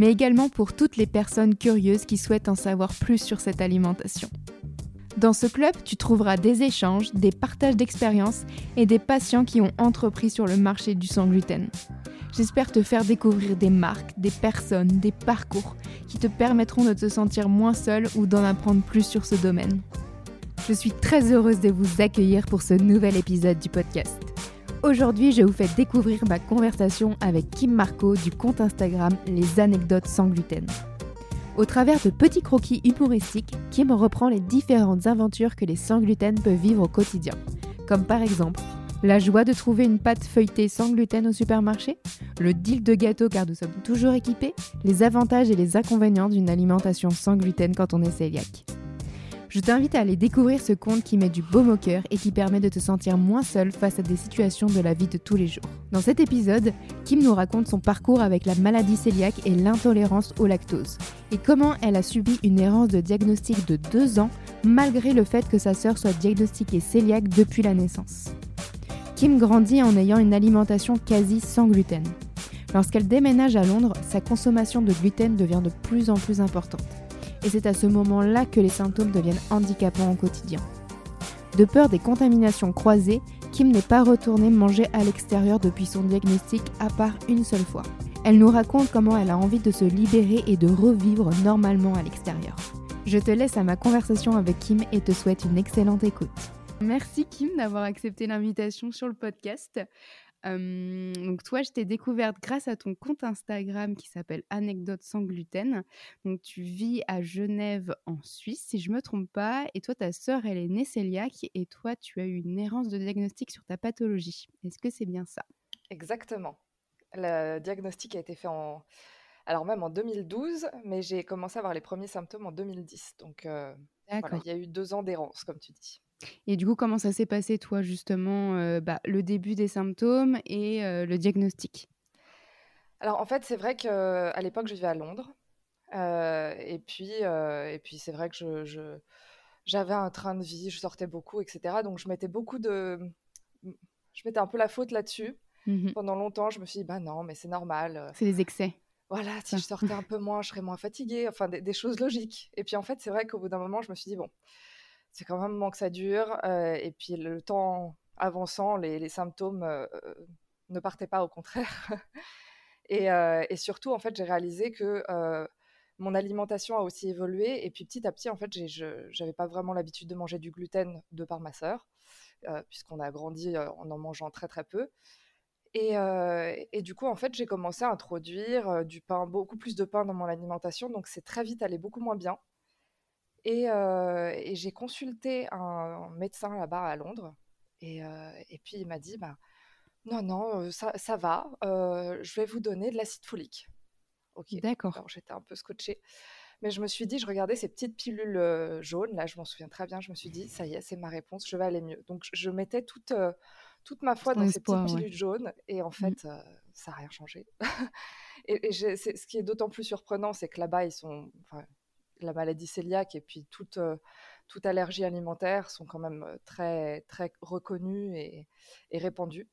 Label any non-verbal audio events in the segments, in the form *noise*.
mais également pour toutes les personnes curieuses qui souhaitent en savoir plus sur cette alimentation. Dans ce club, tu trouveras des échanges, des partages d'expériences et des patients qui ont entrepris sur le marché du sans gluten. J'espère te faire découvrir des marques, des personnes, des parcours qui te permettront de te sentir moins seul ou d'en apprendre plus sur ce domaine. Je suis très heureuse de vous accueillir pour ce nouvel épisode du podcast. Aujourd'hui, je vous fais découvrir ma conversation avec Kim Marco du compte Instagram Les Anecdotes sans gluten. Au travers de petits croquis humoristiques, Kim reprend les différentes aventures que les sans gluten peuvent vivre au quotidien, comme par exemple la joie de trouver une pâte feuilletée sans gluten au supermarché, le deal de gâteau car nous sommes toujours équipés, les avantages et les inconvénients d'une alimentation sans gluten quand on est cœliaque. Je t'invite à aller découvrir ce conte qui met du baume au cœur et qui permet de te sentir moins seul face à des situations de la vie de tous les jours. Dans cet épisode, Kim nous raconte son parcours avec la maladie cœliaque et l'intolérance au lactose, et comment elle a subi une errance de diagnostic de 2 ans malgré le fait que sa sœur soit diagnostiquée cœliaque depuis la naissance. Kim grandit en ayant une alimentation quasi sans gluten. Lorsqu'elle déménage à Londres, sa consommation de gluten devient de plus en plus importante. Et c'est à ce moment-là que les symptômes deviennent handicapants au quotidien. De peur des contaminations croisées, Kim n'est pas retournée manger à l'extérieur depuis son diagnostic à part une seule fois. Elle nous raconte comment elle a envie de se libérer et de revivre normalement à l'extérieur. Je te laisse à ma conversation avec Kim et te souhaite une excellente écoute. Merci Kim d'avoir accepté l'invitation sur le podcast. Euh, donc toi, je t'ai découverte grâce à ton compte Instagram qui s'appelle Anecdote sans gluten. Donc tu vis à Genève en Suisse, si je me trompe pas, et toi, ta sœur, elle est née cœliaque, et toi, tu as eu une errance de diagnostic sur ta pathologie. Est-ce que c'est bien ça? Exactement. Le diagnostic a été fait en, alors même en 2012, mais j'ai commencé à avoir les premiers symptômes en 2010. Donc euh, voilà, il y a eu deux ans d'errance, comme tu dis. Et du coup, comment ça s'est passé, toi, justement, euh, bah, le début des symptômes et euh, le diagnostic? Alors, en fait, c'est vrai qu'à l'époque, je vivais à Londres. Euh, et puis, et puis c'est vrai que je, j'avais un train de vie, je sortais beaucoup, etc. Donc, je mettais beaucoup de. Je mettais un peu la faute là-dessus. Mmh Pendant longtemps, je me suis dit, bah non, mais c'est normal. C'est des excès. Voilà, si je sortais un peu moins, je serais moins fatiguée. Enfin, des, des choses logiques. Et puis, en fait, c'est vrai qu'au bout d'un moment, je me suis dit, bon c'est quand même moment que ça dure. Euh, et puis le temps avançant, les, symptômes euh, ne partaient pas, au contraire. *laughs* Euh, et, surtout, en fait, j'ai réalisé que mon alimentation a aussi évolué. Et puis petit à petit, en fait, je n'avais pas vraiment l'habitude de manger du gluten de par ma sœur, puisqu'on a grandi en en mangeant très très peu. Et, et, du coup, en fait, j'ai commencé à introduire du pain, beaucoup plus de pain dans mon alimentation. Donc, c'est très vite allé beaucoup moins bien. Et, j'ai consulté un, médecin là-bas à Londres. Et, puis il m'a dit bah, Non, non, ça, ça va, je vais vous donner de l'acide folique. Ok, d'accord. Alors j'étais un peu scotchée. Mais je me suis dit, je regardais ces petites pilules jaunes, là je m'en souviens très bien, je me suis dit, ça y est, c'est ma réponse, je vais aller mieux. Donc je mettais toute, toute ma foi dans ces petites pilules jaunes, et en mmh. fait, ça n'a rien changé. *laughs* et, ce qui est d'autant plus surprenant, c'est que là-bas, ils sont, la maladie cœliaque et puis toute, euh, toute allergie alimentaire sont quand même euh, très, très reconnues et, et répandues.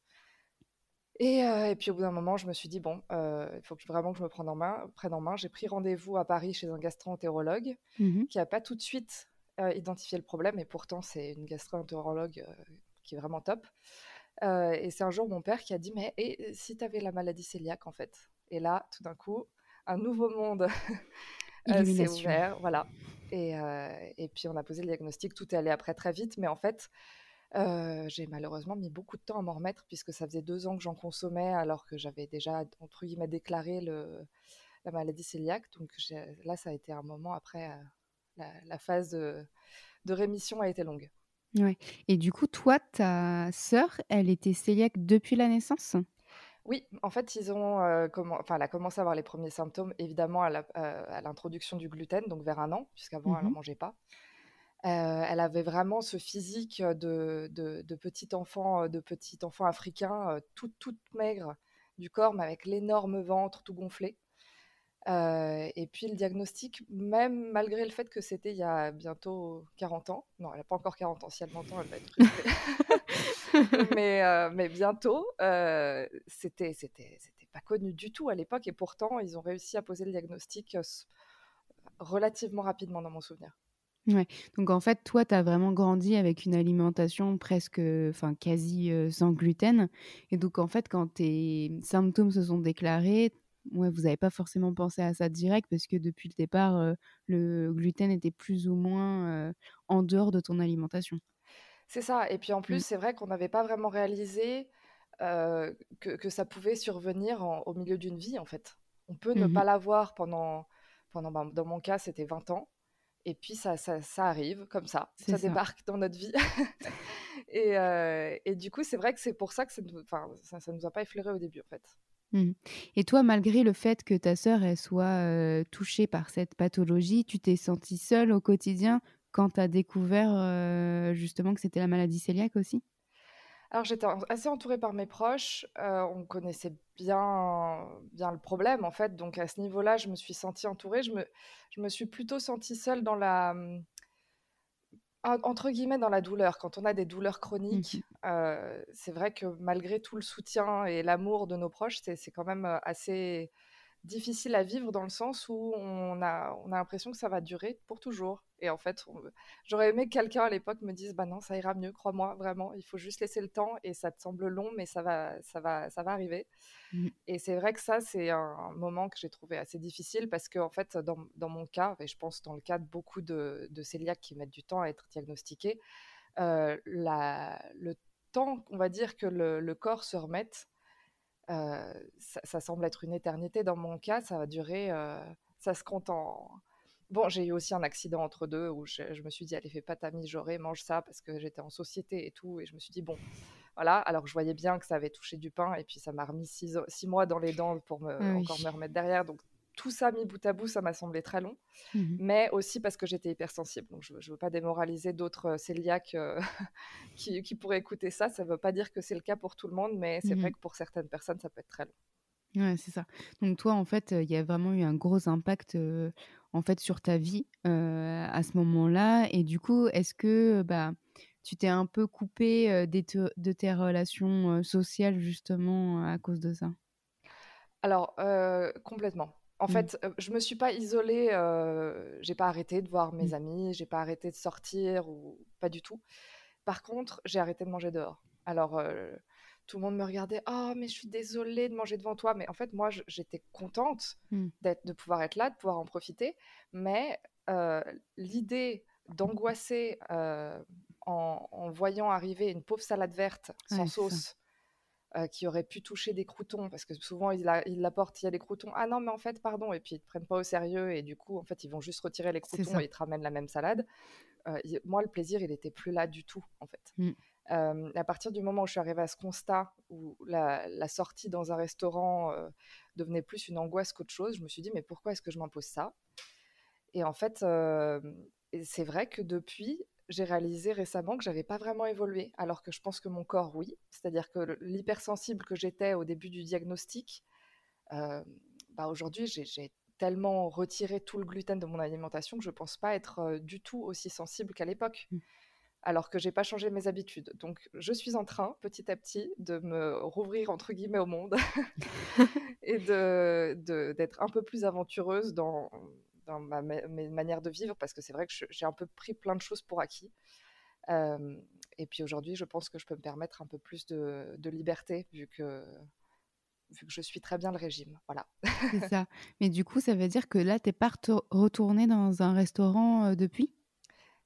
Et, euh, et, puis au bout d'un moment, je me suis dit, bon, il faut que, vraiment que je me prenne en main. Prenne en main. J'ai pris rendez-vous à Paris chez un gastro-entérologue mmh qui n'a pas tout de suite identifié le problème, et pourtant c'est une gastro-entérologue qui est vraiment top. et c'est un jour mon père qui a dit, mais et si tu avais la maladie cœliaque en fait? Et là, tout d'un coup, un nouveau monde *laughs* c'est ouvert, voilà. Et, euh, et, puis on a posé le diagnostic, tout est allé après très vite, mais en fait, euh, j'ai malheureusement mis beaucoup de temps à m'en remettre puisque ça faisait deux ans que j'en consommais alors que j'avais déjà, entre guillemets, déclaré le, la maladie cœliaque. Donc là, ça a été un moment après, la, phase de, de, rémission a été longue. Ouais. Et du coup, toi, ta sœur, elle était cœliaque depuis la naissance? Oui, en fait, ils ont, enfin, elle a commencé à avoir les premiers symptômes, évidemment, à l'introduction du gluten, donc vers un an, puisqu'avant, elle n'en mmh mangeait pas. elle avait vraiment ce physique de, de, petit enfant, de petit enfant africain, toute, toute maigre du corps, mais avec l'énorme ventre tout gonflé. et puis le diagnostic, même malgré le fait que c'était il y a bientôt 40 ans, non, elle n'a pas encore 40 ans, si elle m'entend, elle va être *laughs* *laughs* mais, mais bientôt, c'était, c'était, c'était pas connu du tout à l'époque, et pourtant, ils ont réussi à poser le diagnostic relativement rapidement dans mon souvenir. Ouais. Donc en fait, toi, tu as vraiment grandi avec une alimentation presque, enfin quasi sans gluten. Et donc en fait, quand tes symptômes se sont déclarés, ouais, vous n'avez pas forcément pensé à ça direct parce que depuis le départ, le gluten était plus ou moins en dehors de ton alimentation. C'est ça. Et puis en plus, mmh. c'est vrai qu'on n'avait pas vraiment réalisé que, que, ça pouvait survenir au milieu d'une vie, en fait. On peut ne mmh pas l'avoir pendant, pendant ben, dans mon cas, c'était 20 ans. Et puis ça, ça, ça arrive comme ça, ça, débarque dans notre vie. *laughs* et, et, du coup, c'est vrai que c'est pour ça que ça ne nous a pas effleuré au début, en fait. Mmh. Et toi, malgré le fait que ta sœur elle soit touchée par cette pathologie, tu t'es sentie seule au quotidien quand tu as découvert justement que c'était la maladie cœliaque aussi? Alors j'étais assez entourée par mes proches, on connaissait bien, bien le problème en fait, donc à ce niveau-là, je me suis sentie entourée. Je me, je me suis plutôt sentie seule dans la, entre guillemets, dans la douleur. Quand on a des douleurs chroniques, mmh c'est vrai que malgré tout le soutien et l'amour de nos proches, c'est quand même assez difficile à vivre dans le sens où on a, on a l'impression que ça va durer pour toujours. Et en fait, j'aurais aimé que quelqu'un à l'époque me dise, bah non, ça ira mieux, crois-moi, vraiment. Il faut juste laisser le temps et ça te semble long, mais ça va, ça va, ça va arriver. Mmh. Et c'est vrai que ça, c'est un moment que j'ai trouvé assez difficile parce que, en fait, dans, dans, mon cas, et je pense dans le cas de beaucoup de, de cœliaques qui mettent du temps à être diagnostiqués, euh, la, le temps, on va dire, que le, le corps se remette, euh, ça, semble être une éternité dans mon cas. Ça va durer, euh, ça se compte en. Bon, j'ai eu aussi un accident entre deux où je, me suis dit, allez, fais pas ta mijaurée, mange ça parce que j'étais en société et tout. Et je me suis dit, bon, voilà. Alors je voyais bien que ça avait touché du pain et puis ça m'a remis six, mois dans les dents pour me, encore me remettre derrière. Donc tout ça mis bout à bout, ça m'a semblé très long, mmh mais aussi parce que j'étais hypersensible. Donc, je ne veux pas démoraliser d'autres euh, cœliaques euh, *laughs* qui, pourraient écouter ça. Ça ne veut pas dire que c'est le cas pour tout le monde, mais c'est mmh vrai que pour certaines personnes, ça peut être très long. Ouais, c'est ça. Donc toi, en fait, il y a vraiment eu un gros impact en fait sur ta vie à ce moment-là. Et du coup, est-ce que bah, tu t'es un peu coupé de tes relations sociales justement à cause de ça? Alors, complètement. En mmh. fait, je me suis pas isolée, j'ai pas arrêté de voir mes mmh. amis, j'ai pas arrêté de sortir ou pas du tout. Par contre, j'ai arrêté de manger dehors. Alors, tout le monde me regardait, oh mais je suis désolée de manger devant toi, mais en fait moi j'étais contente mmh. d'être, de pouvoir être là, de pouvoir en profiter, mais l'idée d'angoisser en, voyant arriver une pauvre salade verte sans sauce euh, qui aurait pu toucher des croutons, parce que souvent ils, l'apportent, il y a des croutons, ah non mais en fait pardon, et puis ils te prennent pas au sérieux, et du coup en fait ils vont juste retirer les croutons et ils te ramènent la même salade. Euh, moi le plaisir il n'était plus là du tout en fait. Mmh. Euh, à partir du moment où je suis arrivée à ce constat, où la, sortie dans un restaurant devenait plus une angoisse qu'autre chose, je me suis dit mais pourquoi est-ce que je m'impose ça? Et en fait c'est vrai que depuis, j'ai réalisé récemment que j'avais pas vraiment évolué, alors que je pense que mon corps, oui. C'est-à-dire que l'hypersensible que j'étais au début du diagnostic, euh, bah aujourd'hui, j'ai tellement retiré tout le gluten de mon alimentation que je pense pas être euh, du tout aussi sensible qu'à l'époque. Mmh. Alors que j'ai pas changé mes habitudes. Donc, je suis en train, petit à petit, de me rouvrir entre guillemets au monde *laughs* *laughs* et de d'être un peu plus aventureuse dans, dans ma, mes manières de vivre, parce que c'est vrai que j'ai un peu pris plein de choses pour acquis. et puis aujourd'hui, je pense que je peux me permettre un peu plus de, de liberté, vu que, vu que je suis très bien le régime. Voilà. c'est *laughs* ça. Mais du coup, ça veut dire que là, tu n'es pas retournée dans un restaurant depuis?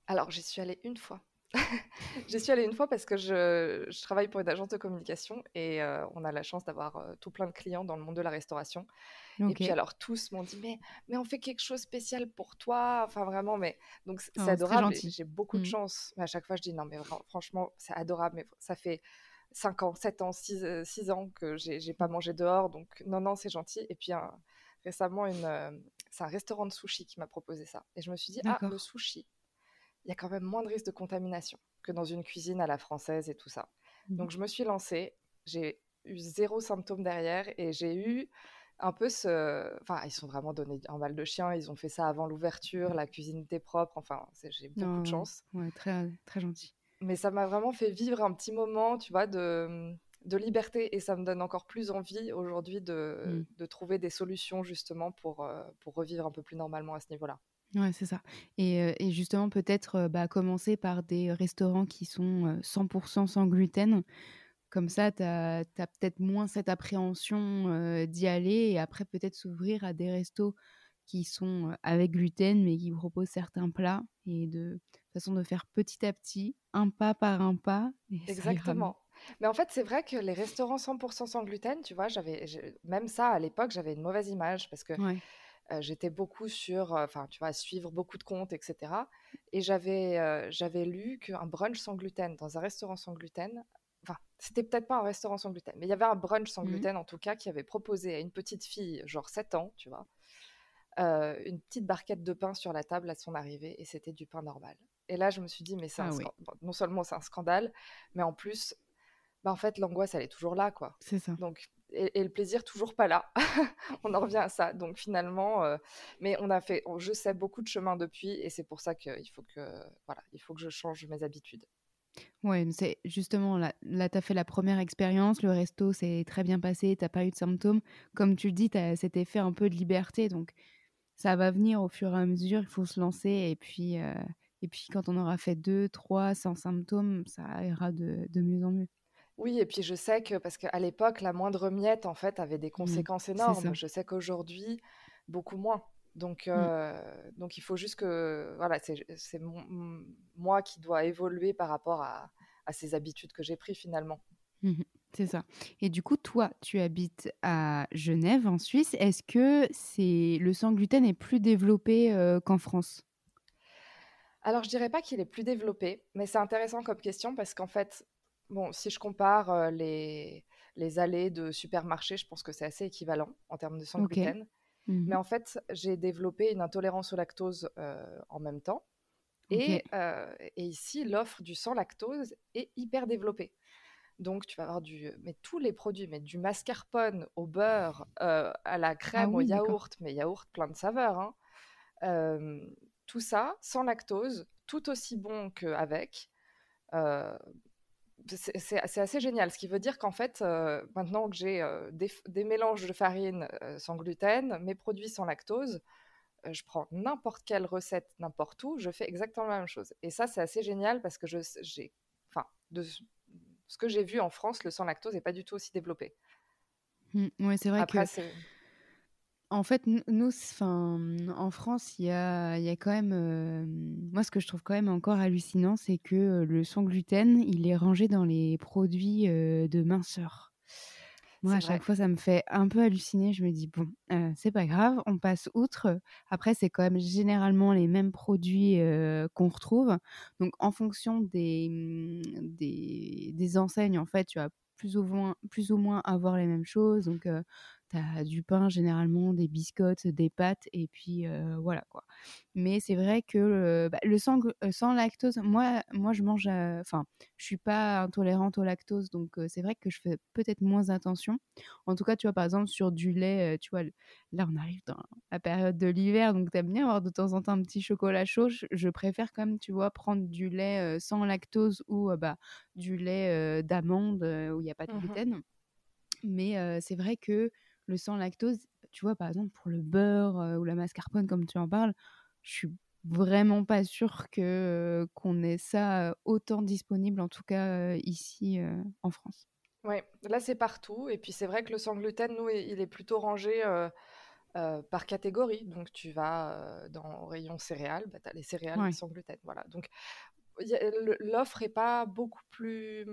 Alors, j'y suis allée une fois. *laughs* J'y suis allée une fois parce que je, je, travaille pour une agence de communication et on a la chance d'avoir tout plein de clients dans le monde de la restauration. Et puis alors tous m'ont dit mais mais on fait quelque chose de spécial pour toi, enfin vraiment mais donc c'est oh, adorable. J'ai beaucoup de mmh. chance. Mais à chaque fois je dis non mais franchement c'est adorable mais ça fait 5 ans, 7 ans, 6, ans que j'ai pas mangé dehors. Donc, non, non, c'est gentil. Et puis, récemment, une, c'est un restaurant de sushi qui m'a proposé ça. Et je me suis dit, ah, le sushi, il y a quand même moins de risque de contamination que dans une cuisine à la française et tout ça. Mmh. Donc, je me suis lancée. J'ai eu zéro symptôme derrière et j'ai eu un peu ce. Enfin, ils sont vraiment donnés un mal de chien. Ils ont fait ça avant l'ouverture. La cuisine était propre. Enfin, j'ai beaucoup de chance. Ouais, très, très gentil. Mais ça m'a vraiment fait vivre un petit moment, tu vois, de, de liberté. Et ça me donne encore plus envie aujourd'hui de, mmh. de, trouver des solutions justement pour, euh, pour revivre un peu plus normalement à ce niveau-là. Ouais, c'est ça. Et, et justement, peut-être bah, commencer par des restaurants qui sont 100% sans gluten comme ça, tu as, peut-être moins cette appréhension d'y aller et après peut-être s'ouvrir à des restos qui sont avec gluten mais qui proposent certains plats et de, façon de faire petit à petit, un pas par un pas. *laughs* Exactement. Mais en fait, c'est vrai que les restaurants 100% sans gluten, tu vois, j'avais même ça à l'époque, j'avais une mauvaise image parce que j'étais beaucoup sur, enfin, tu vois, suivre beaucoup de comptes, etc. Et j'avais j'avais lu qu'un brunch sans gluten dans un restaurant sans gluten enfin, c'était peut-être pas un restaurant sans gluten, mais il y avait un brunch sans mmh gluten en tout cas qui avait proposé à une petite fille, genre 7 ans, tu vois, euh, une petite barquette de pain sur la table à son arrivée et c'était du pain normal. Et là, je me suis dit, mais c'est ah non seulement c'est un scandale, mais en plus, bah, en fait, l'angoisse, elle est toujours là, quoi. C'est ça. Donc, et, le plaisir toujours pas là. *laughs* on en revient à ça. Donc finalement, euh, mais on a fait, je sais beaucoup de chemin depuis, et c'est pour ça qu'il faut que, voilà, il faut que je change mes habitudes. Ouais, c'est justement là, là tu as fait la première expérience, le resto s'est très bien passé, t'as pas eu de symptômes. Comme tu le dis, tu as cet effet un peu de liberté, donc ça va venir au fur et à mesure, il faut se lancer et puis, euh, et puis quand on aura fait deux, trois sans symptômes, ça ira de, de mieux en mieux. Oui, et puis je sais que, parce qu'à l'époque, la moindre miette, en fait, avait des mmh, conséquences énormes. Je sais qu'aujourd'hui, beaucoup moins. Donc, mmh. euh, donc il faut juste que voilà, c'est moi qui dois évoluer par rapport à, à ces habitudes que j'ai prises finalement. Mmh c'est ça. Et du coup, toi, tu habites à Genève, en Suisse. Est-ce que c'est le sang gluten est plus développé euh, qu'en France? Alors, je dirais pas qu'il est plus développé, mais c'est intéressant comme question parce qu'en fait, bon, si je compare les, les allées de supermarché, je pense que c'est assez équivalent en termes de sang gluten. Mmh Mais en fait, j'ai développé une intolérance au lactose en même temps. Et, et ici, l'offre du sans lactose est hyper développée. Donc, tu vas avoir du, mais tous les produits, mais du mascarpone au beurre, à la ah crème, au yaourt, mais yaourt plein de saveurs. Hein. tout ça sans lactose, tout aussi bon qu'avec c'est assez génial. Ce qui veut dire qu'en fait, euh, maintenant que j'ai euh, des, mélanges de farine euh, sans gluten, mes produits sans lactose, je prends n'importe quelle recette, n'importe où, je fais exactement la même chose. Et ça, c'est assez génial parce que j'ai, enfin, de ce que j'ai vu en France, le sans lactose n'est pas du tout aussi développé. Mmh, oui, c'est vrai Après, que en fait, nous, en France, il y a, y a quand même. Euh, moi, ce que je trouve quand même encore hallucinant, c'est que euh, le sans gluten, il est rangé dans les produits euh, de minceur. Moi, à chaque fois, ça me fait un peu halluciner. Je me dis, bon, c'est pas grave, on passe outre. Après, c'est quand même généralement les mêmes produits qu'on retrouve. Donc, en fonction des, mmh, des, des, enseignes, en fait, tu vas plus ou moins, plus ou moins avoir les mêmes choses. Donc, tu du pain généralement, des biscottes, des pâtes et puis voilà quoi. Mais c'est vrai que bah, le sang sans lactose, moi moi je mange enfin, je suis pas intolérante au lactose donc c'est vrai que je fais peut-être moins attention. En tout cas, tu vois par exemple sur du lait, tu vois là on arrive dans la période de l'hiver donc tu aimes bien avoir de temps en temps un petit chocolat chaud, je, préfère quand même tu vois prendre du lait sans lactose ou bah du lait d'amande où il n'y a pas de mmh gluten. Mais c'est vrai que le sans lactose, tu vois, par exemple, pour le beurre euh, ou la mascarpone, comme tu en parles, je suis vraiment pas sûre que qu'on ait ça autant disponible, en tout cas ici en France. Oui, là c'est partout. Et puis c'est vrai que le sans gluten, nous, il est plutôt rangé par catégorie. Donc tu vas dans rayon céréales, bah, tu as les céréales sans gluten. Voilà. Donc l'offre est pas beaucoup plus.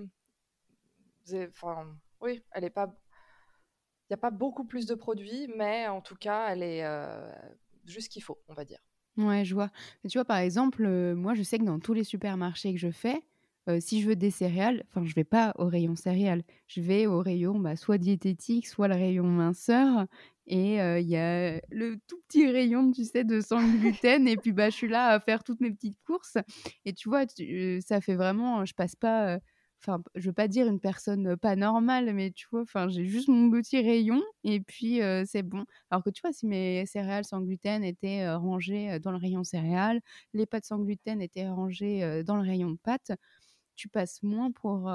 Enfin, oui, elle est pas n'y a pas beaucoup plus de produits, mais en tout cas, elle est euh, juste ce qu'il faut, on va dire. Ouais, je vois. tu vois, par exemple, euh, moi, je sais que dans tous les supermarchés que je fais, si je veux des céréales, enfin, je vais pas au rayon céréales. Je vais au rayon bah, soit diététique, soit le rayon minceur. Et il y a le tout petit rayon, tu sais, de sans *laughs* gluten. et puis, bah, je suis là à faire toutes mes petites courses. Et tu vois, ça fait vraiment, je passe pas enfin je veux pas dire une personne pas normale mais tu vois enfin j'ai juste mon petit rayon et puis c'est bon. Alors que tu vois si mes céréales sans gluten étaient rangées dans le rayon céréales les pâtes sans gluten étaient rangées dans le rayon pâtes tu passes moins pour,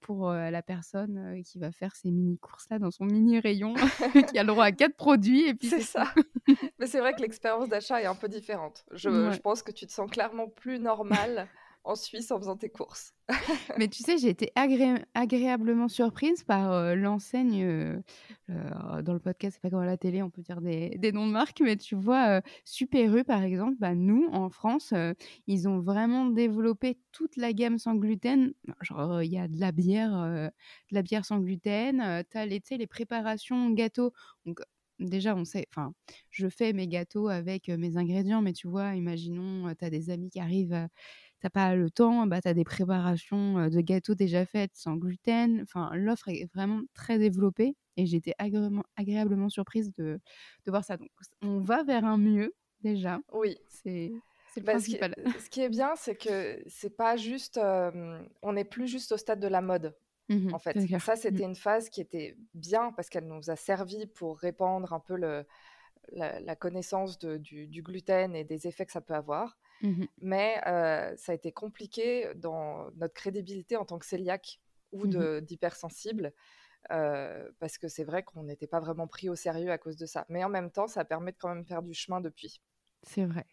pour la personne qui va faire ses mini courses là dans son mini rayon *laughs* qui a le droit à quatre produits et puis c'est ça. mais c'est vrai que l'expérience d'achat est un peu différente. Je, je pense que tu te sens clairement plus normal en Suisse en faisant tes courses. *laughs* mais tu sais, j'ai été agréablement surprise par euh, l'enseigne. Euh, euh, dans le podcast, c'est pas comme à la télé, on peut dire des, noms de marques, mais tu vois, Super par exemple, bah, nous en France, ils ont vraiment développé toute la gamme sans gluten. Genre, il y a de la bière, de la bière sans gluten, tu as les, les préparations gâteaux. Donc, déjà, on sait, enfin, je fais mes gâteaux avec mes ingrédients, mais tu vois, imaginons, tu as des amis qui arrivent t'as pas le temps, bah, tu as des préparations de gâteaux déjà faites sans gluten. Enfin, l'offre est vraiment très développée et j'étais agréablement, agréablement surprise de, de, voir ça. Donc, on va vers un mieux déjà. Oui. C'est. le bah, principal. Ce qui, est bien, c'est que c'est pas juste, on n'est plus juste au stade de la mode. Mmh en fait, ça mmh. c'était une phase qui était bien parce qu'elle nous a servi pour répandre un peu le, la, connaissance de, du, du, gluten et des effets que ça peut avoir. Mmh Mais ça a été compliqué dans notre crédibilité en tant que cœliaque ou mmh d'hypersensible. parce que c'est vrai qu'on n'était pas vraiment pris au sérieux à cause de ça. Mais en même temps, ça permet de quand même faire du chemin depuis. C'est vrai.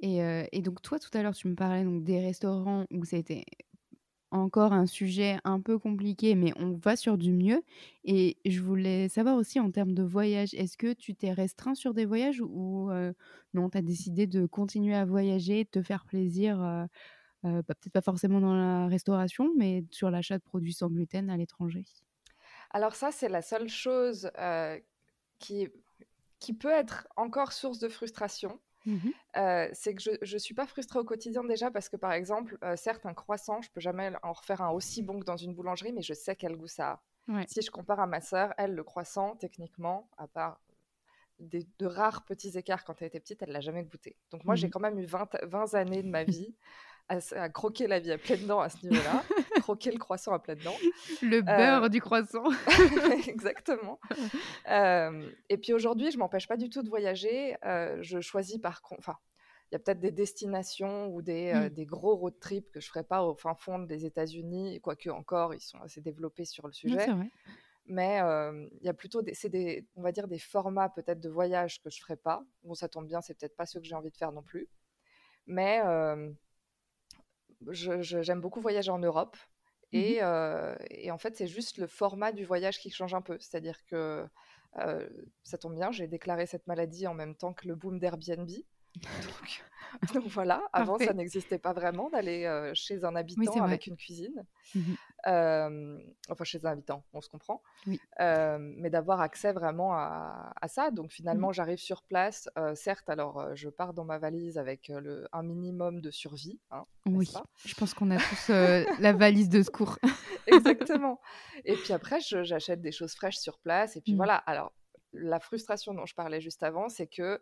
Et, et, donc toi, tout à l'heure, tu me parlais donc des restaurants où ça a été encore un sujet un peu compliqué, mais on va sur du mieux. Et je voulais savoir aussi en termes de voyage, est-ce que tu t'es restreint sur des voyages ou non, tu as décidé de continuer à voyager, de te faire plaisir, bah, peut-être pas forcément dans la restauration, mais sur l'achat de produits sans gluten à l'étranger? Alors ça, c'est la seule chose qui, qui peut être encore source de frustration. Mmh c'est que je ne suis pas frustrée au quotidien déjà parce que, par exemple, certes, un croissant, je peux jamais en refaire un aussi bon que dans une boulangerie, mais je sais quel goût ça a. Si je compare à ma sœur, elle, le croissant, techniquement, à part des, de rares petits écarts quand elle était petite, elle l'a jamais goûté. Donc moi, j'ai mmh quand même eu 20, 20 années de ma vie à, croquer la vie à pleines dents à ce niveau-là, *laughs* croquer le croissant à pleines dents. Le euh, beurre du croissant. *laughs* Exactement. Euh, et puis aujourd'hui, je m'empêche pas du tout de voyager. Euh, je choisis par contre, enfin, il y a peut-être des destinations ou des, mmh. des, gros road trips que je ferai pas au fin fond des États-Unis, quoique encore, ils sont assez développés sur le sujet. mais il y a plutôt des, des, on va dire des formats peut-être de voyage que je ferai pas. Bon, ça tombe bien, c'est peut-être pas ce que j'ai envie de faire non plus. Mais j'aime beaucoup voyager en Europe. Mmh euh, et, en fait, c'est juste le format du voyage qui change un peu. C'est-à-dire que euh, ça tombe bien, j'ai déclaré cette maladie en même temps que le boom d'Airbnb. *laughs* Donc, voilà, avant ça n'existait pas vraiment d'aller euh, chez un habitant avec une cuisine. Mmh enfin, chez un habitant, on se comprend. mais d'avoir accès vraiment à, ça. Donc mmh finalement, j'arrive sur place. certes, alors je pars dans ma valise avec le, un minimum de survie. Hein, oui, je pense qu'on a tous la valise de secours. *laughs* Exactement. Et puis après, j'achète des choses fraîches sur place. Et puis voilà, alors la frustration dont je parlais juste avant, c'est que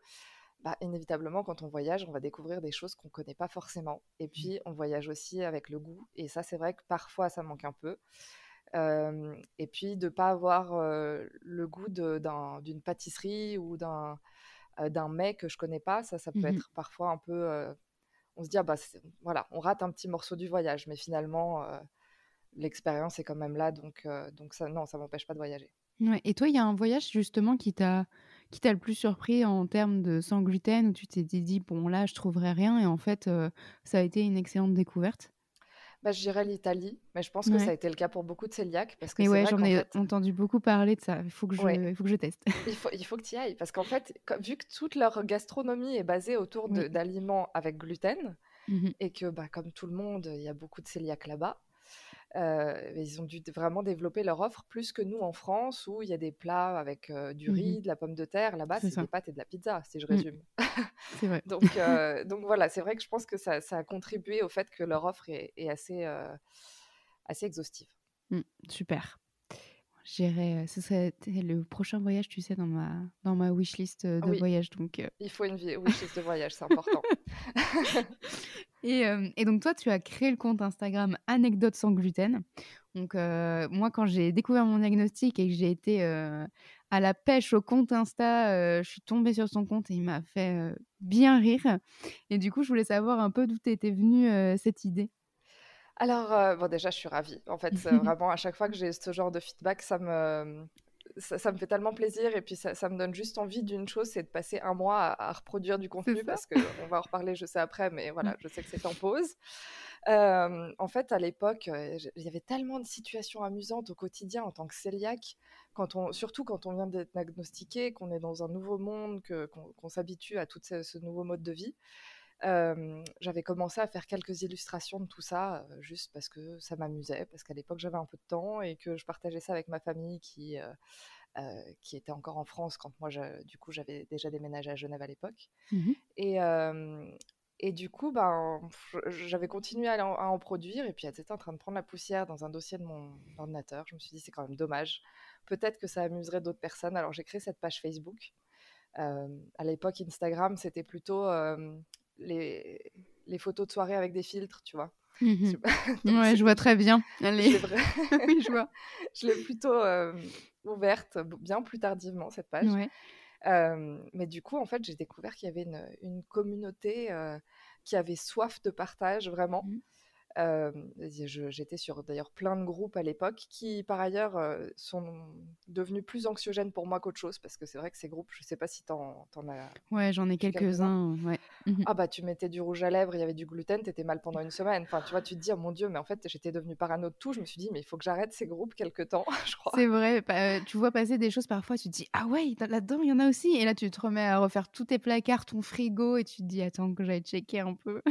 bah, inévitablement, quand on voyage, on va découvrir des choses qu'on ne connaît pas forcément. Et mmh. puis, on voyage aussi avec le goût. Et ça, c'est vrai que parfois, ça manque un peu. et puis, de ne pas avoir le goût d'une pâtisserie ou d'un d'un mets que je connais pas, ça, ça peut mmh être parfois un peu... on se dit, ah, bah, voilà, on rate un petit morceau du voyage. Mais finalement, l'expérience est quand même là. Donc, donc ça, non, ça ne m'empêche pas de voyager. Ouais. Et toi, il y a un voyage justement qui t'a qui t'a le plus surpris en termes de sans gluten où tu t'es dit bon là je trouverai rien et en fait euh, ça a été une excellente découverte? Bah, je dirais l'Italie, mais je pense que ça a été le cas pour beaucoup de cœliaques. Parce que ouais, j'en ai entendu beaucoup parler de ça. Il faut que je, il faut que je teste. *laughs* il, faut, il faut que tu y ailles. Parce qu'en fait, vu que toute leur gastronomie est basée autour d'aliments avec gluten, mmh et que bah, comme tout le monde, il y a beaucoup de cœliaques là-bas, ils ont dû vraiment développer leur offre plus que nous en France, où il y a des plats avec du mmh riz, de la pomme de terre. Là-bas, c'est des pâtes et de la pizza, si je mmh. résume. C'est vrai. *laughs* donc, donc voilà, c'est vrai que je pense que ça, a contribué au fait que leur offre est, assez, assez exhaustive. Mmh, super. J'irai, ce serait le prochain voyage, tu sais, dans ma, dans ma wishlist de voyage. Donc, Il faut une wishlist de voyage, c'est important. *laughs* *laughs* et, et, donc, toi, tu as créé le compte Instagram Anecdotes sans gluten. Donc, moi, quand j'ai découvert mon diagnostic et que j'ai été à la pêche au compte Insta, je suis tombée sur son compte et il m'a fait bien rire. Et du coup, je voulais savoir un peu d'où était venue cette idée. Alors, bon, déjà, je suis ravie. En fait, *laughs* vraiment, à chaque fois que j'ai ce genre de feedback, ça me, ça, me fait tellement plaisir. Et puis, ça, me donne juste envie d'une chose, c'est de passer un mois à, reproduire du contenu parce qu'on va en reparler, je sais, après, mais voilà, mmh. je sais que c'est en pause. en fait, à l'époque, il y avait tellement de situations amusantes au quotidien en tant que cœliaque, quand on, surtout quand on vient d'être diagnostiqué, qu'on est dans un nouveau monde, qu'on, s'habitue à tout ce nouveau mode de vie j'avais commencé à faire quelques illustrations de tout ça, juste parce que ça m'amusait, parce qu'à l'époque j'avais un peu de temps et que je partageais ça avec ma famille qui, qui était encore en France quand moi, du coup, j'avais déjà déménagé à Genève à l'époque. Mmh et, et du coup, ben, j'avais continué à en, à en, produire et puis elles étaient en train de prendre la poussière dans un dossier de mon ordinateur. Je me suis dit, c'est quand même dommage. Peut-être que ça amuserait d'autres personnes. Alors j'ai créé cette page Facebook. à l'époque, Instagram, c'était plutôt les, les photos de soirée avec des filtres, tu vois. Mmh *laughs* ouais, je vois très bien. *laughs* Allez. *laughs* oui, je vois. je l'ai plutôt euh, ouverte bien plus tardivement, cette page. mais du coup, en fait, j'ai découvert qu'il y avait une, une communauté euh, qui avait soif de partage, vraiment. Mmh. J'étais sur d'ailleurs plein de groupes à l'époque qui, par ailleurs, sont devenus plus anxiogènes pour moi qu'autre chose parce que c'est vrai que ces groupes, je sais pas si t'en en as. Ouais, j'en ai quelques-uns. ouais. Mmh ah bah, tu mettais du rouge à lèvres, il y avait du gluten, t'étais mal pendant une semaine. Enfin, tu vois, tu te dis, oh mon Dieu, mais en fait, j'étais devenue parano de tout. Je me suis dit, mais il faut que j'arrête ces groupes quelque temps, *laughs* je crois. C'est vrai, bah, tu vois passer des choses parfois, tu te dis, ah ouais, là-dedans, il y en a aussi. Et là, tu te remets à refaire tous tes placards, ton frigo, et tu te dis, attends, que j'aille checker un peu.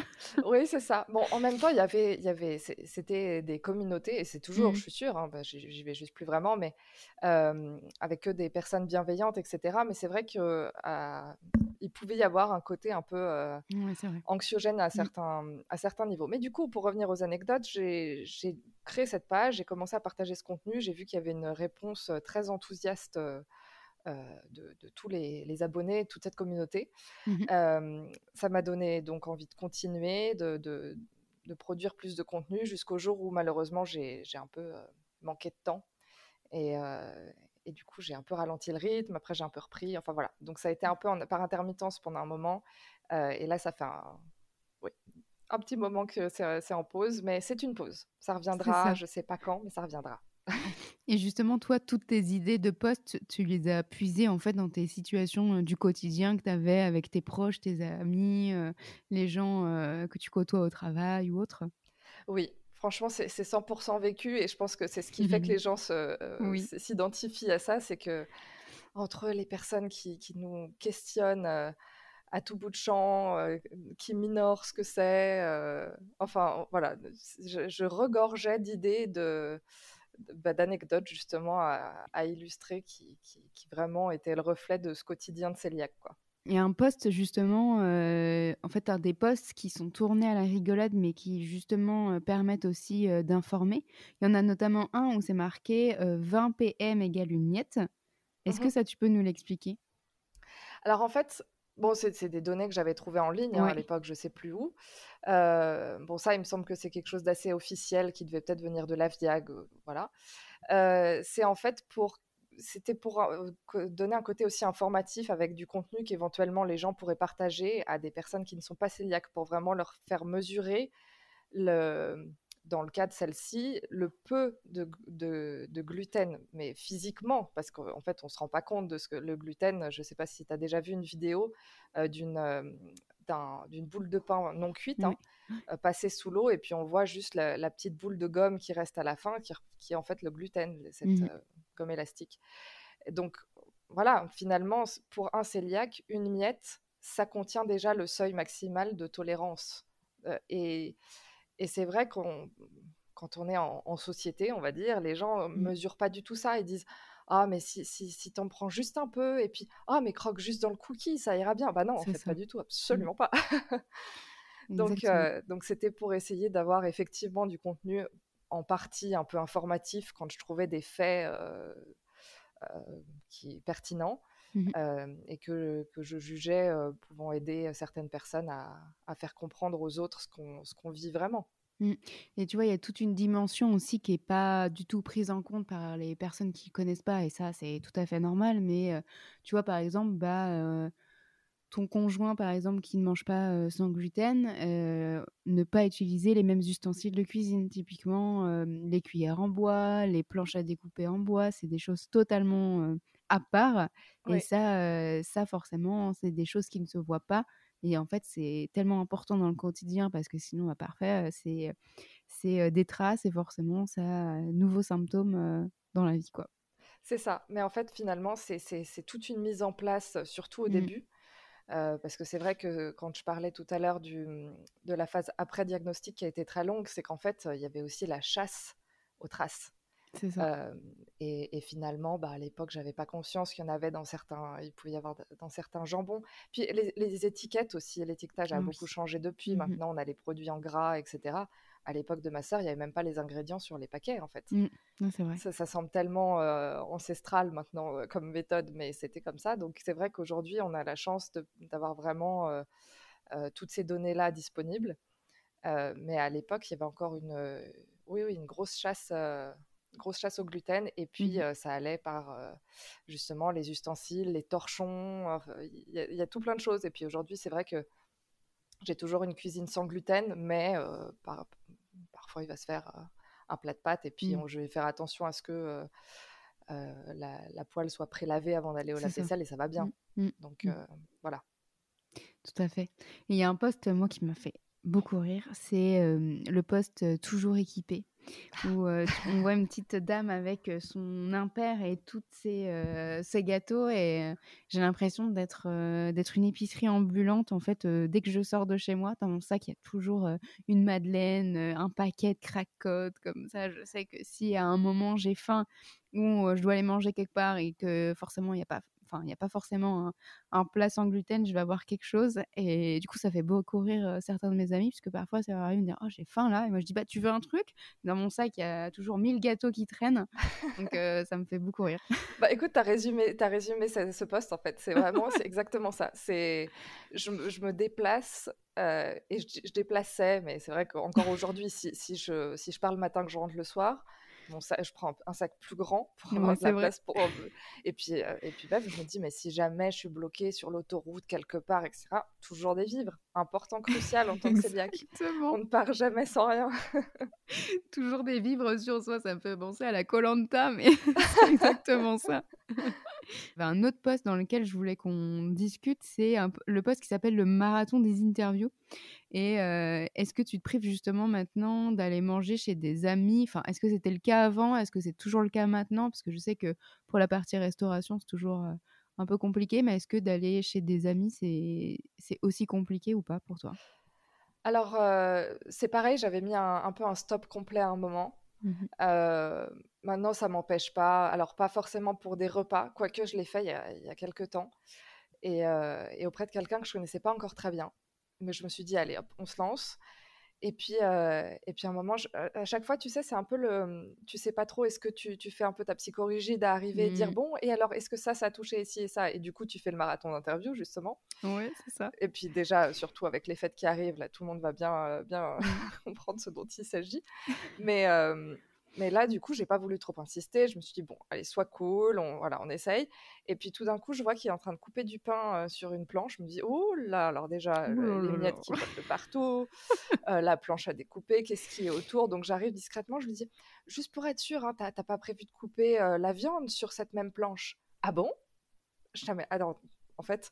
oui, c'est ça. Bon, en même temps, il y avait il y avait, c'était des communautés, et c'est toujours, mmh. je suis sûre, hein, bah, j'y vais juste plus vraiment, mais avec que des personnes bienveillantes, etc. Mais c'est vrai qu'il pouvait y avoir un côté un peu anxiogène à mmh. certains, à certains niveaux. Mais du coup, pour revenir aux anecdotes, j'ai créé cette page, j'ai commencé à partager ce contenu, j'ai vu qu'il y avait une réponse très enthousiaste. de, tous les, abonnés, toute cette communauté. Mmh ça m'a donné donc envie de continuer, de, de produire plus de contenu jusqu'au jour où malheureusement j'ai un peu euh, manqué de temps. Et, euh, et du coup, j'ai un peu ralenti le rythme. Après, j'ai un peu repris. Enfin voilà. Donc, ça a été un peu par intermittence pendant un moment. Euh, et là, ça fait un, oui, un petit moment que c'est en pause. Mais c'est une pause. Ça reviendra. Je sais pas quand, mais ça reviendra. Et justement, toi, toutes tes idées de poste, tu les as puisées en fait dans tes situations du quotidien que tu avais avec tes proches, tes amis, les gens que tu côtoies au travail ou autre? Oui, franchement, c'est 100% vécu et je pense que c'est ce qui fait que les gens s'identifient à ça, c'est que entre les personnes qui, nous questionnent à tout bout de champ, qui minorent ce que c'est, enfin voilà, je regorgeais d'idées de d'anecdotes justement à, illustrer qui, qui, vraiment étaient le reflet de ce quotidien de Céliac. Quoi. Il y a un poste justement, euh, en fait, un des postes qui sont tournés à la rigolade, mais qui justement euh, permettent aussi euh, d'informer. Il y en a notamment un où c'est marqué 20 PM égale une miette. Est-ce que mmh ça, tu peux nous l'expliquer? Alors en fait, Bon, c'est des données que j'avais trouvées en ligne hein, à l'époque, je ne sais plus où. Euh, bon, ça, il me semble que c'est quelque chose d'assez officiel qui devait peut-être venir de l'AFDIAG, euh, voilà. Euh, c'est en fait pour, c'était pour donner un côté aussi informatif avec du contenu qu'éventuellement les gens pourraient partager à des personnes qui ne sont pas cœliaques pour vraiment leur faire mesurer le, dans le cas de celle-ci, le peu de, gluten, mais physiquement, parce qu'en fait, on ne se rend pas compte de ce que le gluten, je ne sais pas si tu as déjà vu une vidéo euh, d'une euh, d'une boule de pain non cuite, hein, euh, passée sous l'eau, et puis on voit juste la, petite boule de gomme qui reste à la fin, qui, est en fait le gluten, cette mmh. gomme élastique. donc voilà, finalement, pour un cœliaque, une miette, ça contient déjà le seuil maximal de tolérance. et et c'est vrai qu'on quand on est en, société, on va dire, les gens ne mmh. mesurent pas du tout ça. Ils disent Ah, mais si, si, si t'en prends juste un peu, et puis Ah, mais croque juste dans le cookie, ça ira bien. Bah non, en fait, pas du tout, mmh. absolument pas. *laughs* donc, donc c'était pour essayer d'avoir effectivement du contenu en partie un peu informatif quand je trouvais des faits qui pertinents. Mmh et que, que, je jugeais pouvant aider certaines personnes à, à, faire comprendre aux autres ce qu'on vit vraiment. Mmh. Et tu vois, il y a toute une dimension aussi qui est pas du tout prise en compte par les personnes qui connaissent pas, et ça, c'est tout à fait normal. Mais tu vois, par exemple, bah, ton conjoint, par exemple, qui ne mange pas sans gluten, ne pas utiliser les mêmes ustensiles de cuisine. Typiquement, les cuillères en bois, les planches à découper en bois, c'est des choses totalement à part. Et ça, ça forcément, c'est des choses qui ne se voient pas. Et en fait, c'est tellement important dans le quotidien parce que sinon, bah, parfait, c'est c'est des traces et forcément, ça a nouveaux symptômes dans la vie, quoi. C'est ça. Mais en fait, finalement, c'est toute une mise en place, surtout au mmh. début. parce que c'est vrai que quand je parlais tout à l'heure mmh, de la phase après-diagnostic qui a été très longue, c'est qu'en fait, il y avait aussi la chasse aux traces. Ça. et, finalement, bah, à l'époque, j'avais pas conscience qu'il y en avait dans certains, il pouvait y avoir dans certains jambons. Puis les, étiquettes aussi, l'étiquetage a beaucoup changé depuis. Mmh Maintenant, on a les produits en gras, etc. À l'époque de ma sœur, il n'y avait même pas les ingrédients sur les paquets, en fait. Mmh. vrai. Ça, semble tellement ancestral maintenant comme méthode, mais c'était comme ça. Donc c'est vrai qu'aujourd'hui, on a la chance d'avoir vraiment toutes ces données-là disponibles. mais à l'époque, il y avait encore une, oui, oui, une grosse chasse grosse chasse au gluten. Et puis, mmh ça allait par justement les ustensiles, les torchons. Il y, a tout plein de choses. Et puis aujourd'hui, c'est vrai que j'ai toujours une cuisine sans gluten, mais parfois, il va se faire un plat de pâtes. Et puis, mmh. je vais faire attention à ce que la, poêle soit prélavée avant d'aller au lave-vaisselle et ça va bien. Mmh. Donc, voilà. Tout à fait. Il y a un poste, moi, qui m'a fait beaucoup rire. C'est le poste toujours équipé où on voit une petite dame avec son impair et tous ses, ses, gâteaux et j'ai l'impression d'être d'être une épicerie ambulante en fait dès que je sors de chez moi dans mon sac il y a toujours une madeleine un paquet de cracottes comme ça. Je sais que si à un moment j'ai faim ou je dois aller manger quelque part et que forcément il n'y a pas enfin, il n'y a pas forcément un, plat sans gluten, je vais avoir quelque chose. Et du coup, ça fait beaucoup rire certains de mes amis, puisque parfois, ça va arriver me dire, oh, j'ai faim là. Et moi, je dis, bah, tu veux un truc? Dans mon sac, il y a toujours 1000 gâteaux qui traînent. Donc, ça me fait beaucoup rire. Bah, écoute, tu as résumé, as résumé ce, poste, en fait. C'est vraiment, c'est exactement ça. C'est, je, me déplace. et je, déplaçais, mais c'est vrai qu'encore aujourd'hui, si, si, je, si je parle le matin que je rentre le soir, je prends un sac plus grand pour avoir de la place pour. Et puis, euh, et puis même, je me dis, mais si jamais je suis bloquée sur l'autoroute quelque part, etc., toujours des vivres. Important, crucial en tant *laughs* que céliaque. On ne part jamais sans rien. *laughs* toujours des vivres sur soi, ça me fait penser à la Colanta, mais *laughs* c'est exactement ça. un autre poste dans lequel je voulais qu'on discute, c'est le poste qui s'appelle le marathon des interviews. Et est-ce que tu te prives justement maintenant d'aller manger chez des amis? Enfin, est-ce que c'était le cas avant? Est-ce que c'est toujours le cas maintenant? Parce que je sais que pour la partie restauration, c'est toujours un peu compliqué, mais est-ce que d'aller chez des amis, c'est aussi compliqué ou pas pour toi? Alors, c'est pareil, j'avais mis un, peu un stop complet à un moment. Mmh maintenant, ça m'empêche pas. Alors, pas forcément pour des repas, quoique je l'ai fait il y a, il y a quelques temps. Et, et, auprès de quelqu'un que je connaissais pas encore très bien mais je me suis dit, allez, hop, on se lance. Et puis, euh, et puis à un moment, à chaque fois, tu sais, c'est un peu le. Tu sais pas trop, est-ce que tu, tu, fais un peu ta psychorigide à arriver et dire, mmh. bon, et alors, est-ce que ça, ça a touché ici et ça? Et du coup, tu fais le marathon d'interview, justement. Oui, c'est ça. Et puis, déjà, surtout avec les fêtes qui arrivent, là, tout le monde va bien, euh, bien *laughs* comprendre ce dont il s'agit. Mais, euh, mais là, du coup, j'ai pas voulu trop insister. Je me suis dit, bon, allez, sois cool, on, voilà, on essaye. Et puis tout d'un coup, je vois qu'il est en train de couper du pain euh, sur une planche. Je me dis, oh là, alors déjà, les miettes qui volent de *laughs* partout, euh, la planche à découper, qu'est-ce qui est autour. Donc j'arrive discrètement, je lui dis, juste pour être sûr, hein, t'as pas prévu de couper euh, la viande sur cette même planche? Ah bon? Je dis, alors, en fait,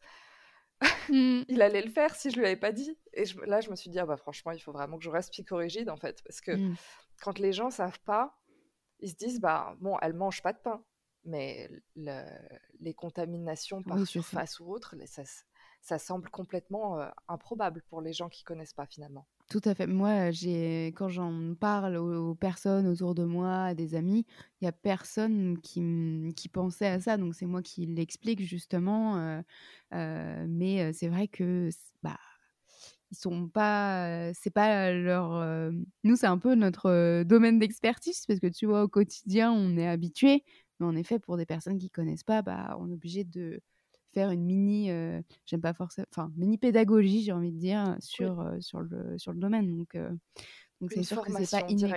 mmh. *laughs* il allait le faire si je lui avais pas dit. Et là, je me suis dit, ah bah franchement, il faut vraiment que je reste picorigide, en fait, parce que mmh quand les gens savent pas, ils se disent bah bon, elle mange pas de pain, mais les contaminations par surface ou autre, ça, ça semble complètement improbable pour les gens qui connaissent pas finalement. Tout à fait. Moi, j'ai quand j'en parle aux, personnes autour de moi, à des amis, il y a personne qui, qui pensait à ça. Donc c'est moi qui l'explique justement. mais c'est vrai que bah ils sont pas c'est pas leur nous c'est un peu notre domaine d'expertise parce que tu vois au quotidien on est habitué mais en effet pour des personnes qui connaissent pas bah on est obligé de faire une mini, euh, j'aime pas forcément, enfin mini pédagogie, j'ai envie de dire, sur, sur, le, sur le domaine. Donc, donc c'est sûr que c'est pas inné.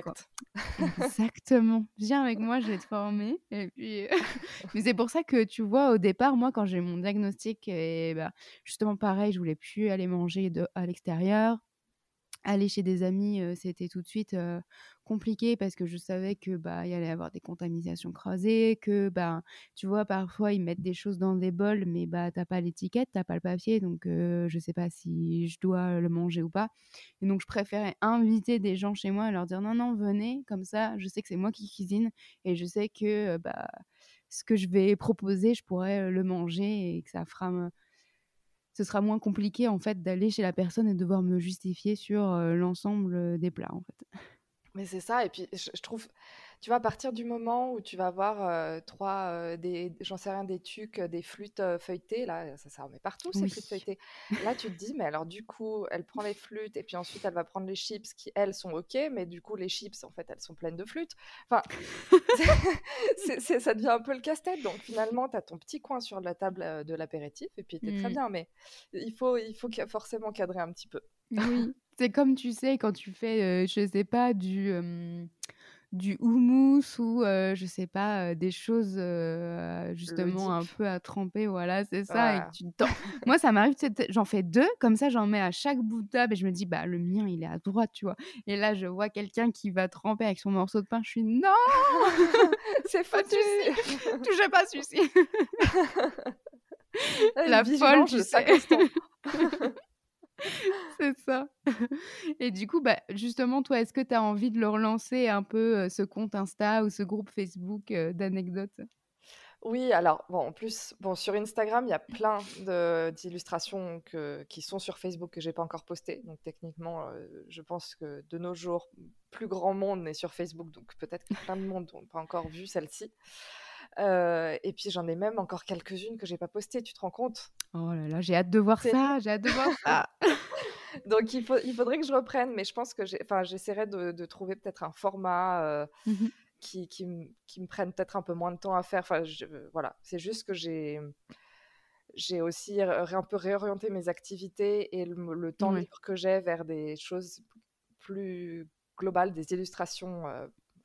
*laughs* Exactement. Viens avec moi, je vais te former. Et puis, *laughs* mais c'est pour ça que tu vois, au départ, moi, quand j'ai mon diagnostic, et bah, justement pareil, je voulais plus aller manger de, à l'extérieur aller chez des amis, c'était tout de suite compliqué parce que je savais que bah il y allait avoir des contaminations croisées, que bah tu vois parfois ils mettent des choses dans des bols mais bah t'as pas l'étiquette, t'as pas le papier donc je sais pas si je dois le manger ou pas. Et donc je préférais inviter des gens chez moi et leur dire non non venez comme ça, je sais que c'est moi qui cuisine et je sais que bah ce que je vais proposer, je pourrais le manger et que ça fera ce sera moins compliqué en fait d'aller chez la personne et de devoir me justifier sur l'ensemble des plats en fait. Mais c'est ça, et puis je trouve, tu vois, à partir du moment où tu vas avoir trois, des, j'en sais rien, des tucs, des flûtes feuilletées, là, ça, ça remet partout ces flûtes feuilletées. Là, tu te dis, mais alors du coup, elle prend les flûtes et puis ensuite elle va prendre les chips qui, elles, sont ok, mais du coup, les chips, en fait, elles sont pleines de flûtes. Enfin, *laughs* *laughs* ça devient un peu le casse-tête. Donc finalement, tu as ton petit coin sur la table de l'apéritif et puis es très mmh. bien, mais il faut, il faut forcément cadrer un petit peu. Oui, c'est comme tu sais, quand tu fais, je sais pas, du du houmous ou je sais pas des choses justement un peu à tremper voilà c'est ça et tu *laughs* moi ça m'arrive j'en fais deux comme ça j'en mets à chaque bout de table et je me dis bah le mien il est à droite tu vois et là je vois quelqu'un qui va tremper avec son morceau de pain je suis non! *laughs* C'est foutu! *laughs* touchez pas celui-ci! La folle tu sais *laughs* c'est ça. *laughs* Et du coup, bah, justement, toi, est-ce que tu as envie de leur lancer un peu ce compte Insta ou ce groupe Facebook d'anecdotes? Oui, alors, bon, en plus, bon, sur Instagram, il y a plein d'illustrations qui sont sur Facebook que j'ai pas encore postées. Donc, techniquement, je pense que de nos jours, plus grand monde est sur Facebook. Donc, peut-être que plein de monde n'ont pas encore vu celle-ci. Et puis j'en ai même encore quelques-unes que j'ai pas postées, tu te rends compte? Oh là là, j'ai hâte de voir ça, *laughs* j'ai hâte de voir ça. Donc il, faut, il faudrait que je reprenne, mais je pense que j'essaierai de, de, trouver peut-être un format mmh qui, qui, qui, me prenne peut-être un peu moins de temps à faire. Enfin, voilà, c'est juste que j'ai j'ai aussi un peu réorienté mes activités et le, temps libre que j'ai vers des choses plus globales, des illustrations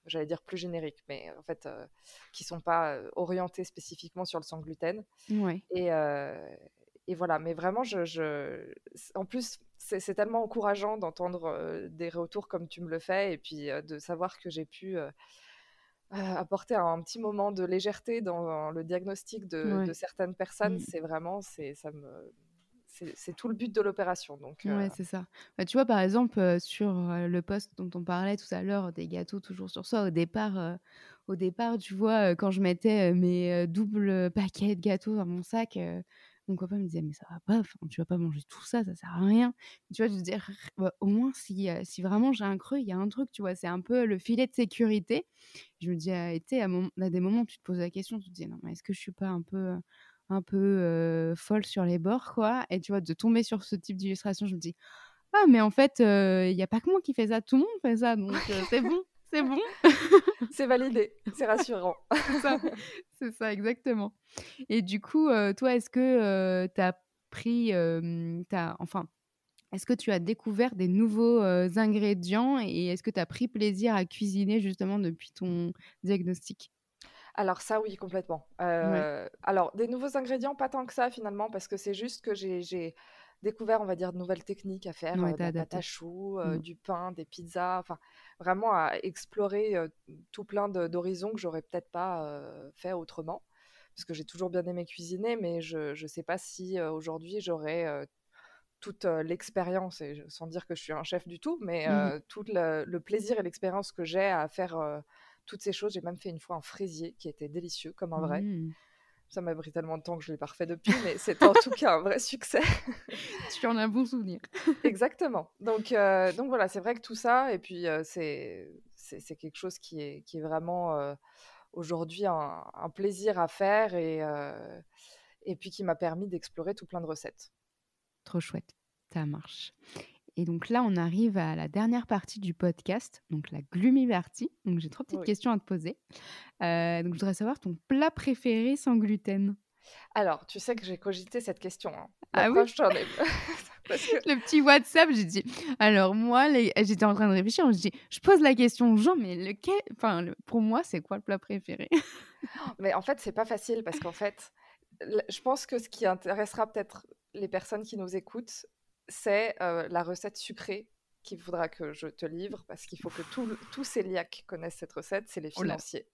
j'allais dire plus génériques, mais en fait, euh, qui sont pas orientés spécifiquement sur le sans gluten. Ouais. Et, et voilà, mais vraiment, je, je... en plus, c'est tellement encourageant d'entendre des retours comme tu me le fais, et puis de savoir que j'ai pu apporter un, petit moment de légèreté dans, le diagnostic de, de certaines personnes. Mmh. C'est vraiment, c'est ça me c'est tout le but de l'opération. Donc, ouais, c'est ça. Bah, tu vois, par exemple, sur le poste dont on parlait tout à l'heure, des gâteaux toujours sur soi, au départ, au départ tu vois, quand je mettais mes doubles paquets de gâteaux dans mon sac, mon copain me disait, mais ça va pas, tu vas pas manger tout ça, ça sert à rien. Tu vois, je veux dire, bah, au moins, si, si vraiment j'ai un creux, il y a un truc, tu vois, c'est un peu le filet de sécurité. Je me dis, ah, à, à, des moments, tu te poses la question, tu te dis, non, mais est-ce que je suis pas un peu un peu folle sur les bords, quoi. Et tu vois, de tomber sur ce type d'illustration, je me dis, ah, mais en fait, il n'y a pas que moi qui fais ça, tout le monde fait ça, donc c'est bon, c'est bon. *laughs* c'est validé, c'est rassurant. *laughs* c'est ça, exactement. Et du coup, toi, est-ce que tu as pris, as, enfin, est-ce que tu as découvert des nouveaux ingrédients et est-ce que tu as pris plaisir à cuisiner justement depuis ton diagnostic? Alors ça, oui, complètement. alors, des nouveaux ingrédients, pas tant que ça finalement, parce que c'est juste que j'ai découvert, on va dire, de nouvelles techniques à faire, de la pâte à choux, mmh. du pain, des pizzas, enfin, vraiment à explorer tout plein d'horizons que j'aurais peut-être pas fait autrement, parce que j'ai toujours bien aimé cuisiner, mais je ne sais pas si aujourd'hui j'aurais toute l'expérience, et sans dire que je suis un chef du tout, mais mmh. tout le, le plaisir et l'expérience que j'ai à faire toutes ces choses. J'ai même fait une fois un fraisier qui était délicieux, comme un vrai. Mmh. Ça m'a pris tellement de temps que je l'ai pas refait depuis, mais c'était en tout cas un vrai succès. *laughs* tu en as un bon souvenir. *laughs* Exactement. Donc, euh, donc voilà, c'est vrai que tout ça, et puis euh, c'est c'est quelque chose qui est, qui est vraiment euh, aujourd'hui un, un, plaisir à faire et, et puis qui m'a permis d'explorer tout plein de recettes. Trop chouette, ça marche. Et donc là, on arrive à la dernière partie du podcast, donc la gloomy party. Donc j'ai trois petites questions à te poser. Euh, donc je voudrais savoir ton plat préféré sans gluten. Alors, tu sais que j'ai cogité cette question. Hein. Ah oui? ai... *laughs* *laughs* Le petit WhatsApp, j'ai dit. Alors moi, les... j'étais en train de réfléchir. Je dis, je pose la question aux gens, mais lequel Enfin, pour moi, c'est quoi le plat préféré? Mais en fait, c'est pas facile parce qu'en fait, je pense que ce qui intéressera peut-être les personnes qui nous écoutent, c'est la recette sucrée qu'il faudra que je te livre parce qu'il faut que tous ces liacs connaissent cette recette, c'est les oh financiers.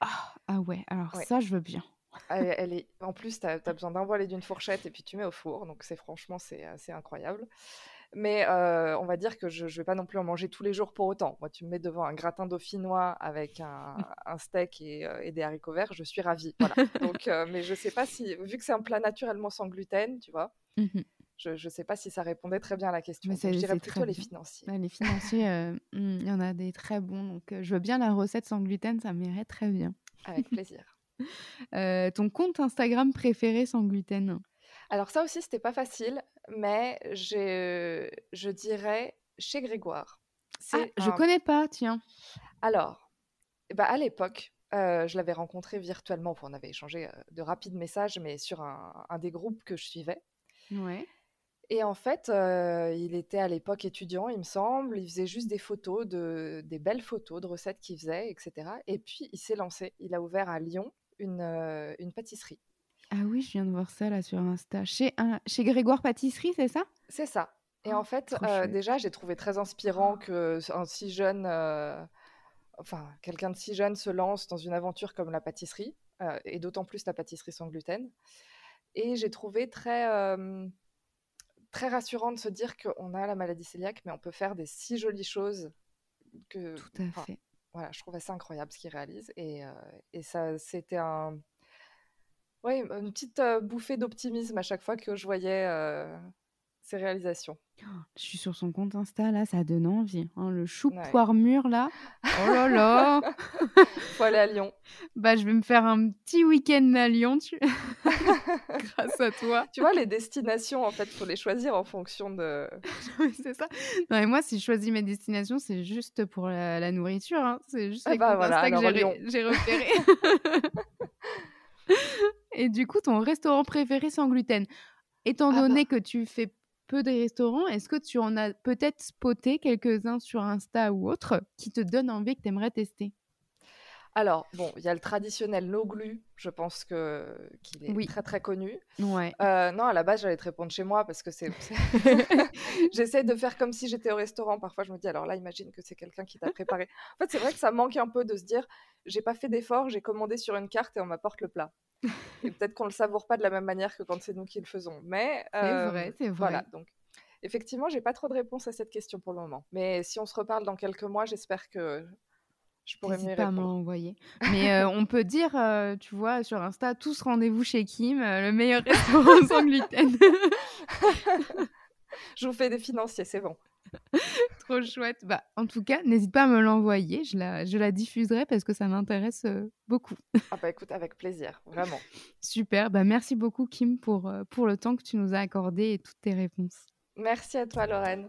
Ah, ah, ouais, alors ça, je veux bien. Elle, est... En plus, tu as, besoin d'un voile et d'une fourchette et puis tu mets au four, donc c'est franchement, c'est assez incroyable. Mais on va dire que je ne vais pas non plus en manger tous les jours pour autant. Moi, tu me mets devant un gratin dauphinois avec un, *laughs* steak et, des haricots verts, je suis ravie. Voilà. donc, mais je sais pas si, vu que c'est un plat naturellement sans gluten, tu vois, mmh je ne sais pas si ça répondait très bien à la question. Mais je dirais plutôt les financiers. les financiers, euh, *laughs* hmm, il y en a des très bons. Donc, euh, je veux bien la recette sans gluten, ça m'irait très bien. Avec *laughs* plaisir. Euh, ton compte Instagram préféré sans gluten? Alors, ça aussi, c'était pas facile, mais je dirais chez Grégoire. Ah, je connais pas, tiens. Alors, bah, à l'époque, je l'avais rencontré virtuellement. on avait échangé de rapides messages, mais sur un, un, des groupes que je suivais. Ouais. Et en fait, euh, il était à l'époque étudiant, il me semble. Il faisait juste des photos, de, des belles photos de recettes qu'il faisait, etc. Et puis, il s'est lancé. Il a ouvert à Lyon une, euh, une pâtisserie. Ah oui, je viens de voir ça là sur Insta. Chez, un, chez Grégoire Pâtisserie, c'est ça? C'est ça. Et en oh, fait, euh, déjà, j'ai trouvé très inspirant que un si jeune, enfin, quelqu'un de si jeune se lance dans une aventure comme la pâtisserie, et d'autant plus la pâtisserie sans gluten. Et j'ai trouvé très très rassurant de se dire qu'on a la maladie cœliaque, mais on peut faire des si jolies choses que. Tout à fait. Voilà, je trouve assez incroyable ce qu'il réalise. Et, euh, et ça, c'était un. Oui, une petite euh, bouffée d'optimisme à chaque fois que je voyais euh, ses réalisations. Je suis sur son compte Insta, là, ça donne envie. Hein, le chou poire mûr, là. *laughs* Oh là là Faut aller à Lyon. Bah, je vais me faire un petit week-end à Lyon, tu... *laughs* grâce à toi. Tu vois, les destinations, en fait, faut les choisir en fonction de... *laughs* oui, c'est ça. Non, et moi, si je choisis mes destinations, c'est juste pour la, nourriture. Hein. C'est juste ah bah, voilà, que j'ai repéré. *laughs* et du coup, ton restaurant préféré sans gluten? Étant ah donné bah. que tu fais peu de restaurants, est-ce que tu en as peut-être spoté quelques-uns sur Insta ou autre qui te donnent envie que tu aimerais tester? Alors, bon, il y a le traditionnel no glue, je pense que qu'il est très très connu. Ouais. Euh, non, à la base, j'allais te répondre chez moi parce que c'est. *laughs* *laughs* J'essaie de faire comme si j'étais au restaurant. Parfois, je me dis, alors là, imagine que c'est quelqu'un qui t'a préparé. en fait, c'est vrai que ça manque un peu de se dire, j'ai pas fait d'effort, j'ai commandé sur une carte et on m'apporte le plat. *laughs* et peut-être qu'on le savoure pas de la même manière que quand c'est nous qui le faisons. Mais. c'est euh, vrai, c'est vrai. Voilà, donc. Effectivement, j'ai pas trop de réponse à cette question pour le moment. Mais si on se reparle dans quelques mois, j'espère que je pourrais mieux pas m'envoyer. Mais *laughs* euh, on peut dire, euh, tu vois, sur Insta, tous rendez-vous chez Kim, euh, le meilleur restaurant sans gluten. *laughs* je vous fais des financiers, c'est bon. *laughs* Trop chouette. Bah, en tout cas, n'hésite pas à me l'envoyer. Je la, je la diffuserai parce que ça m'intéresse beaucoup. ah bah écoute, avec plaisir, vraiment. Super. Bah, merci beaucoup, Kim, pour, pour le temps que tu nous as accordé et toutes tes réponses. Merci à toi, Lorraine.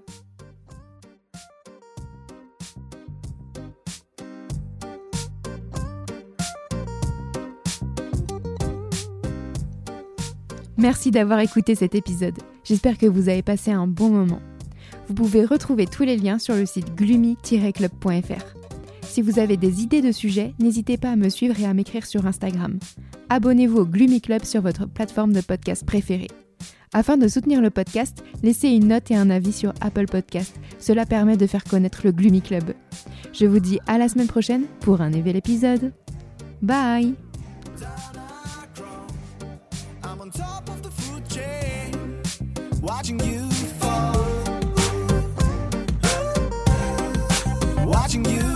Merci d'avoir écouté cet épisode. J'espère que vous avez passé un bon moment. Vous pouvez retrouver tous les liens sur le site gloomy-club.fr. Si vous avez des idées de sujets, n'hésitez pas à me suivre et à m'écrire sur Instagram. Abonnez-vous au Gloomy Club sur votre plateforme de podcast préférée. Afin de soutenir le podcast, laissez une note et un avis sur Apple Podcast. Cela permet de faire connaître le Gloomy Club. Je vous dis à la semaine prochaine pour un nouvel épisode. Bye watching you fall, watching you.